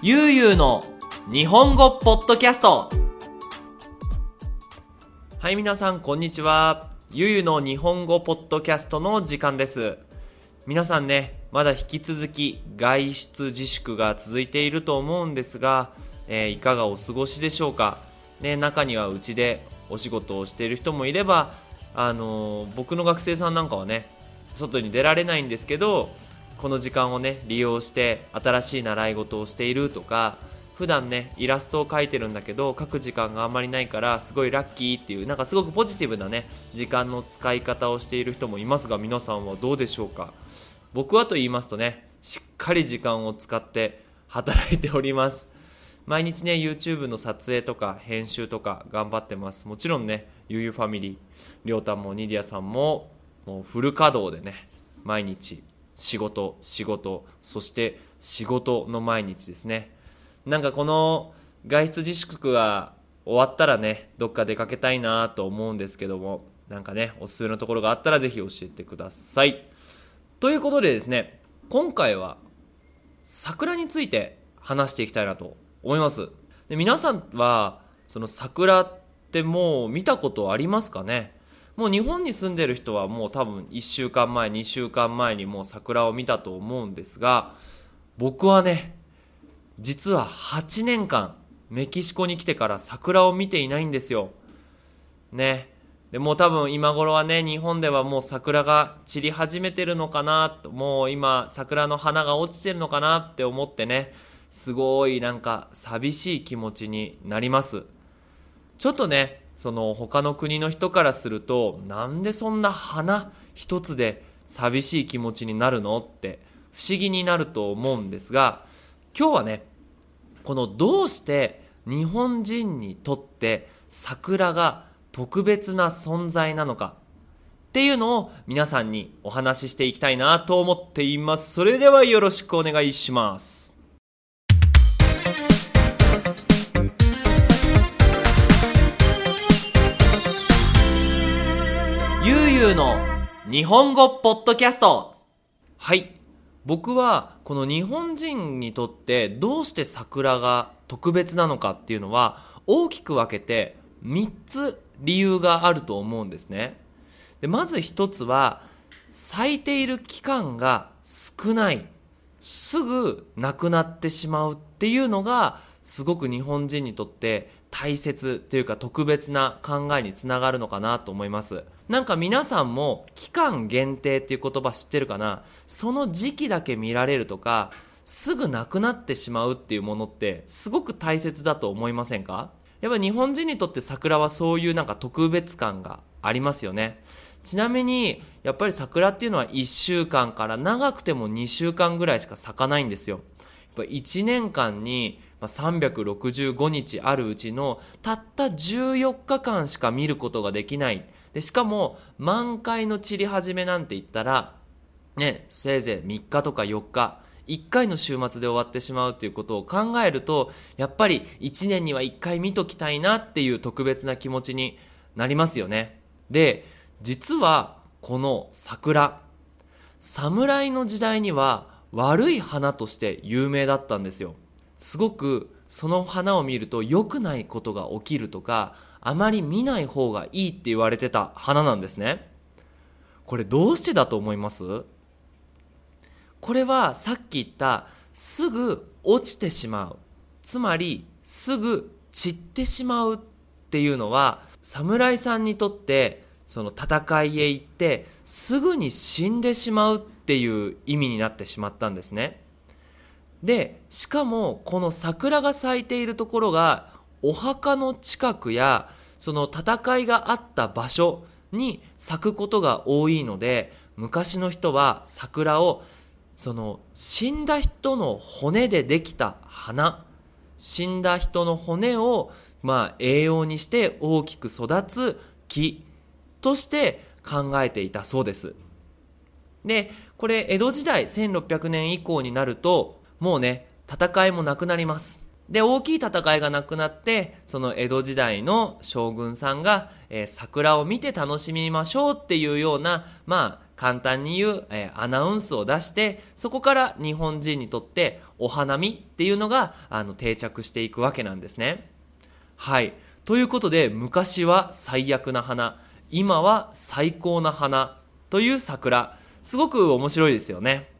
ゆうゆうの日本語ポッドキャスト。はい皆さんこんにちは。ゆうゆうの日本語ポッドキャストの時間です。皆さんねまだ引き続き外出自粛が続いていると思うんですが、えーいかがお過ごしでしょうか？ね中にはうちでお仕事をしている人もいればあのー僕の学生さんなんかはね外に出られないんですけどこの時間をね利用して新しい習い事をしているとか普段ねイラストを描いてるんだけど描く時間があんまりないからすごいラッキーっていうなんかすごくポジティブなね時間の使い方をしている人もいますが皆さんはどうでしょうか？僕はと言いますとねしっかり時間を使って働いております。毎日ね YouTube の撮影とか編集とか頑張ってます。もちろんねゆうゆうファミリーりょうたんもニディアさんももうフル稼働でね毎日仕事仕事そして仕事の毎日ですね。なんかこの外出自粛が終わったらねどっか出かけたいなと思うんですけどもなんかねおすすめのところがあったらぜひ教えてください。ということでですね今回は桜について話していきたいなと思います。で皆さんはその桜ってもう見たことありますかね？もう日本に住んでる人はもう多分1週間前2週間前にもう桜を見たと思うんですが僕はね実は8年間メキシコに来てから桜を見ていないんですよ。ね。でもう多分今頃はね日本ではもう桜が散り始めてるのかなともう今桜の花が落ちてるのかなって思ってねすごいなんか寂しい気持ちになります。ちょっとねその他の国の人からするとなんでそんな花一つで寂しい気持ちになるのって不思議になると思うんですが今日はねこのどうして日本人にとって桜が特別な存在なのかっていうのを皆さんにお話ししていきたいなと思っています。それではよろしくお願いします。ゆうゆうの日本語ポッドキャスト。はい。僕はこの日本人にとってどうして桜が特別なのかっていうのは大きく分けて3つ理由があると思うんですね。でまず1つは咲いている期間が少ない。すぐなくなってしまうっていうのがすごく日本人にとって大切というか特別な考えにつながるのかなと思います。なんか皆さんも期間限定っていう言葉知ってるかな？その時期だけ見られるとかすぐなくなってしまうっていうものってすごく大切だと思いませんか？やっぱ日本人にとって桜はそういうなんか特別感がありますよね。ちなみにやっぱり桜っていうのは1週間から長くても2週間ぐらいしか咲かないんですよ。やっぱ1年間に365日あるうちのたった14日間しか見ることができない。でしかも満開の散り始めなんて言ったらねせいぜい3日とか4日1回の週末で終わってしまうということを考えるとやっぱり1年には1回見ときたいなっていう特別な気持ちになりますよね。で実はこの桜侍の時代には悪い花として有名だったんですよ。すごくその花を見ると良くないことが起きるとかあまり見ない方がいいって言われてた花なんですね。これどうしてだと思います？これはさっき言ったすぐ落ちてしまう。つまりすぐ散ってしまうっていうのは侍さんにとってその戦いへ行ってすぐに死んでしまうっていう意味になってしまったんですね。でしかもこの桜が咲いているところがお墓の近くやその戦いがあった場所に咲くことが多いので昔の人は桜をその死んだ人の骨でできた花死んだ人の骨をまあ栄養にして大きく育つ木として考えていたそうです。でこれ江戸時代1600年以降になるともうね戦いもなくなります。で、大きい戦いがなくなって、その江戸時代の将軍さんが、えー、桜を見て楽しみましょうっていうような、まあ、簡単に言う、えー、アナウンスを出して、そこから日本人にとってお花見っていうのが、あの、定着していくわけなんですね。はい。ということで、昔は最悪な花、今は最高な花という桜、すごく面白いですよね。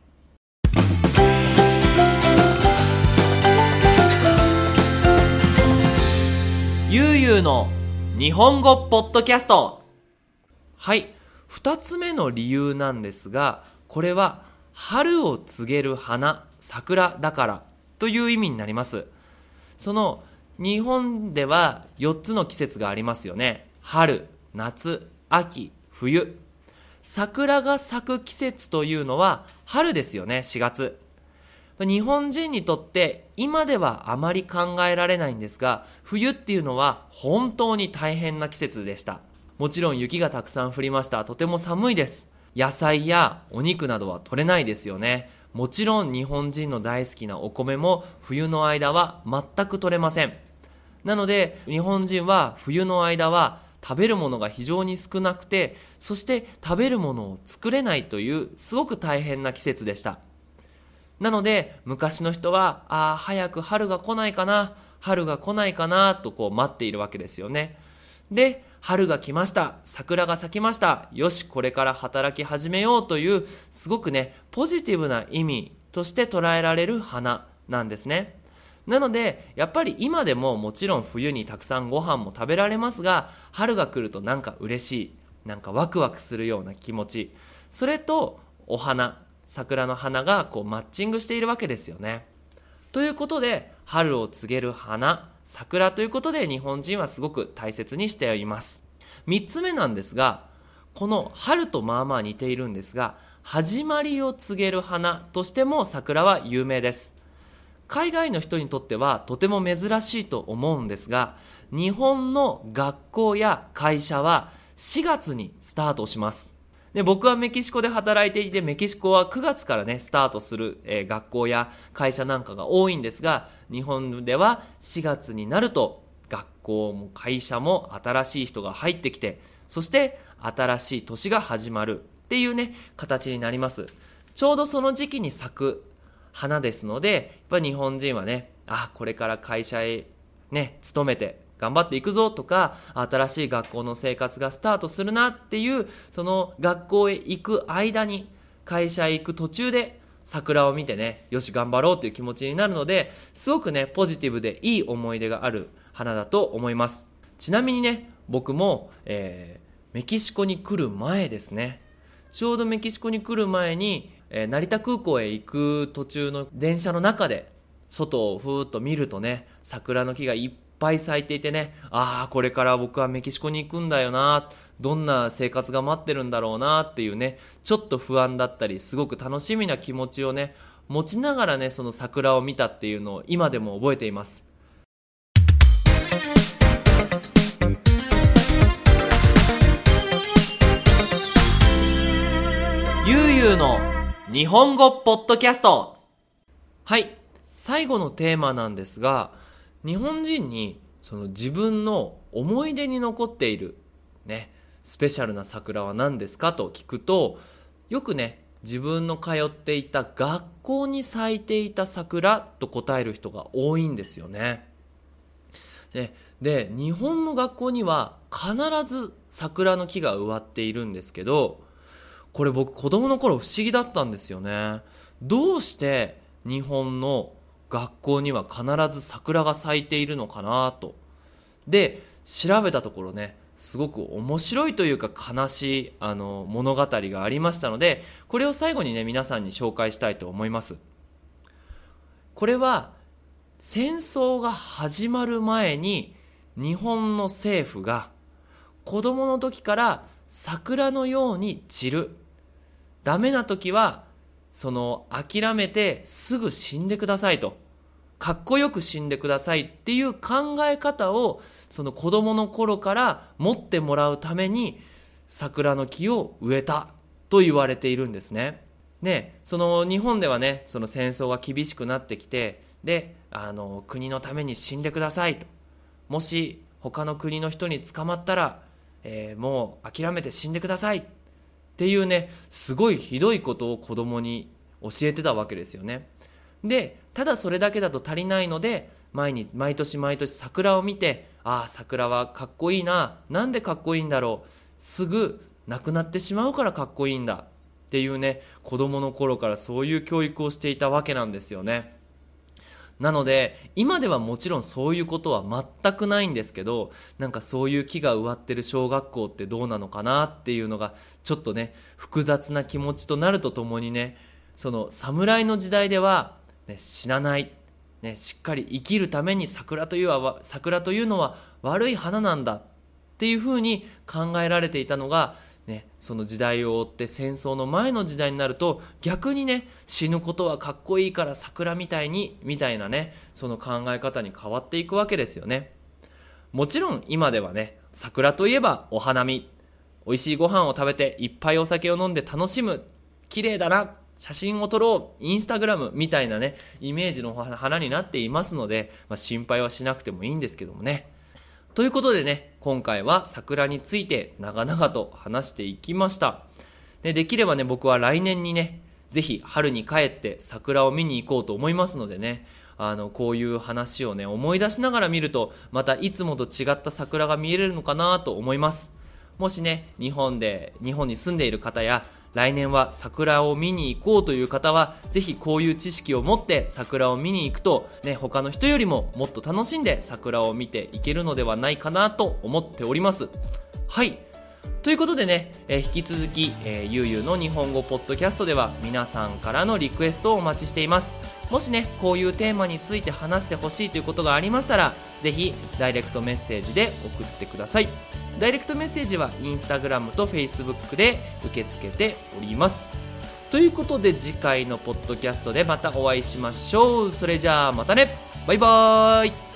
ゆうゆうの日本語ポッドキャスト。はい。二つ目の理由なんですが、これは春を告げる花、桜だからという意味になります。その日本では4つの季節がありますよね。春、夏、秋、冬。桜が咲く季節というのは春ですよね、4月。日本人にとって今ではあまり考えられないんですが、冬っていうのは本当に大変な季節でした。もちろん雪がたくさん降りました。とても寒いです。野菜やお肉などは取れないですよね。もちろん日本人の大好きなお米も冬の間は全く取れません。なので日本人は冬の間は食べるものが非常に少なくて、そして食べるものを作れないというすごく大変な季節でした。なので、昔の人は、ああ、早く春が来ないかな、春が来ないかな、とこう待っているわけですよね。で、春が来ました。桜が咲きました。よし、これから働き始めようという、すごくね、ポジティブな意味として捉えられる花なんですね。なので、やっぱり今でももちろん冬にたくさんご飯も食べられますが、春が来るとなんか嬉しい、なんかワクワクするような気持ち。それと、お花、桜の花がこうマッチングしているわけですよね。ということで、春を告げる花、桜ということで日本人はすごく大切にしています。三つ目なんですが、この春とまあまあ似ているんですが、始まりを告げる花としても桜は有名です。海外の人にとってはとても珍しいと思うんですが、日本の学校や会社は4月にスタートします。で僕はメキシコで働いていてメキシコは9月からねスタートする、えー、学校や会社なんかが多いんですが日本では4月になると学校も会社も新しい人が入ってきてそして新しい年が始まるっていうね形になります。ちょうどその時期に咲く花ですのでやっぱ日本人はねあこれから会社へね勤めて頑張っていくぞとか、新しい学校の生活がスタートするなっていう、その学校へ行く間に、会社へ行く途中で桜を見てね、よし頑張ろうという気持ちになるので、すごくね、ポジティブでいい思い出がある花だと思います。ちなみにね、僕も、えー、メキシコに来る前ですね。ちょうどメキシコに来る前に、えー、成田空港へ行く途中の電車の中で、外をふーっと見るとね、桜の木がいっぱい咲いていてね、ああ、これから僕はメキシコに行くんだよな、どんな生活が待ってるんだろうなっていうね、ちょっと不安だったり、すごく楽しみな気持ちをね、持ちながらね、その桜を見たっていうのを今でも覚えています。ゆうゆうの日本語ポッドキャスト。はい。最後のテーマなんですが、日本人にその自分の思い出に残っているねスペシャルな桜は何ですかと聞くとよくね自分の通っていた学校に咲いていた桜と答える人が多いんですよね。でで日本の学校には必ず桜の木が植わっているんですけどこれ僕子供の頃不思議だったんですよね。どうして日本の学校には必ず桜が咲いているのかなと。で、調べたところね、すごく面白いというか悲しいあの物語がありましたので、これを最後にね、皆さんに紹介したいと思います。これは戦争が始まる前に日本の政府が子供の時から桜のように散る。ダメな時はその諦めてすぐ死んでくださいと。かっこよく死んでくださいっていう考え方をその子供の頃から持ってもらうために桜の木を植えたと言われているんですね。で、その日本ではね、その戦争が厳しくなってきて、であの国のために死んでくださいと。もし他の国の人に捕まったら、えー、もう諦めて死んでください。っていうねすごいひどいことを子供に教えてたわけですよね。でただそれだけだと足りないので毎日毎年毎年桜を見てああ桜はかっこいいななんでかっこいいんだろうすぐ亡くなってしまうからかっこいいんだっていうね子供の頃からそういう教育をしていたわけなんですよね。なので今ではもちろんそういうことは全くないんですけどなんかそういう木が植わってる小学校ってどうなのかなっていうのがちょっとね複雑な気持ちとなるとともにねその侍の時代では、ね、死なない、ね、しっかり生きるために桜というは桜というのは悪い花なんだっていうふうに考えられていたのがね、その時代を追って戦争の前の時代になると逆にね死ぬことはかっこいいから桜みたいにみたいなねその考え方に変わっていくわけですよね。もちろん今ではね桜といえばお花見。美味しいご飯を食べていっぱいお酒を飲んで楽しむ。綺麗だな。写真を撮ろう。インスタグラムみたいなねイメージの花になっていますので、まあ、心配はしなくてもいいんですけどもね。ということでね、今回は桜について長々と話していきました。でできればね、僕は来年にね、ぜひ春に帰って桜を見に行こうと思いますのでね、あの、こういう話をね、思い出しながら見ると、またいつもと違った桜が見えれるのかなと思います。もしね、日本で、日本に住んでいる方や、来年は桜を見に行こうという方は、ぜひこういう知識を持って桜を見に行くと、ね、他の人よりももっと楽しんで桜を見ていけるのではないかなと思っております。はい。ということでね、えー、引き続き、えー、ゆうゆうの日本語ポッドキャストでは皆さんからのリクエストをお待ちしています。もしね、こういうテーマについて話してほしいということがありましたら、ぜひダイレクトメッセージで送ってください。ダイレクトメッセージはインスタグラムとフェイスブックで受け付けております。ということで次回のポッドキャストでまたお会いしましょう。それじゃあまたね。バイバーイ。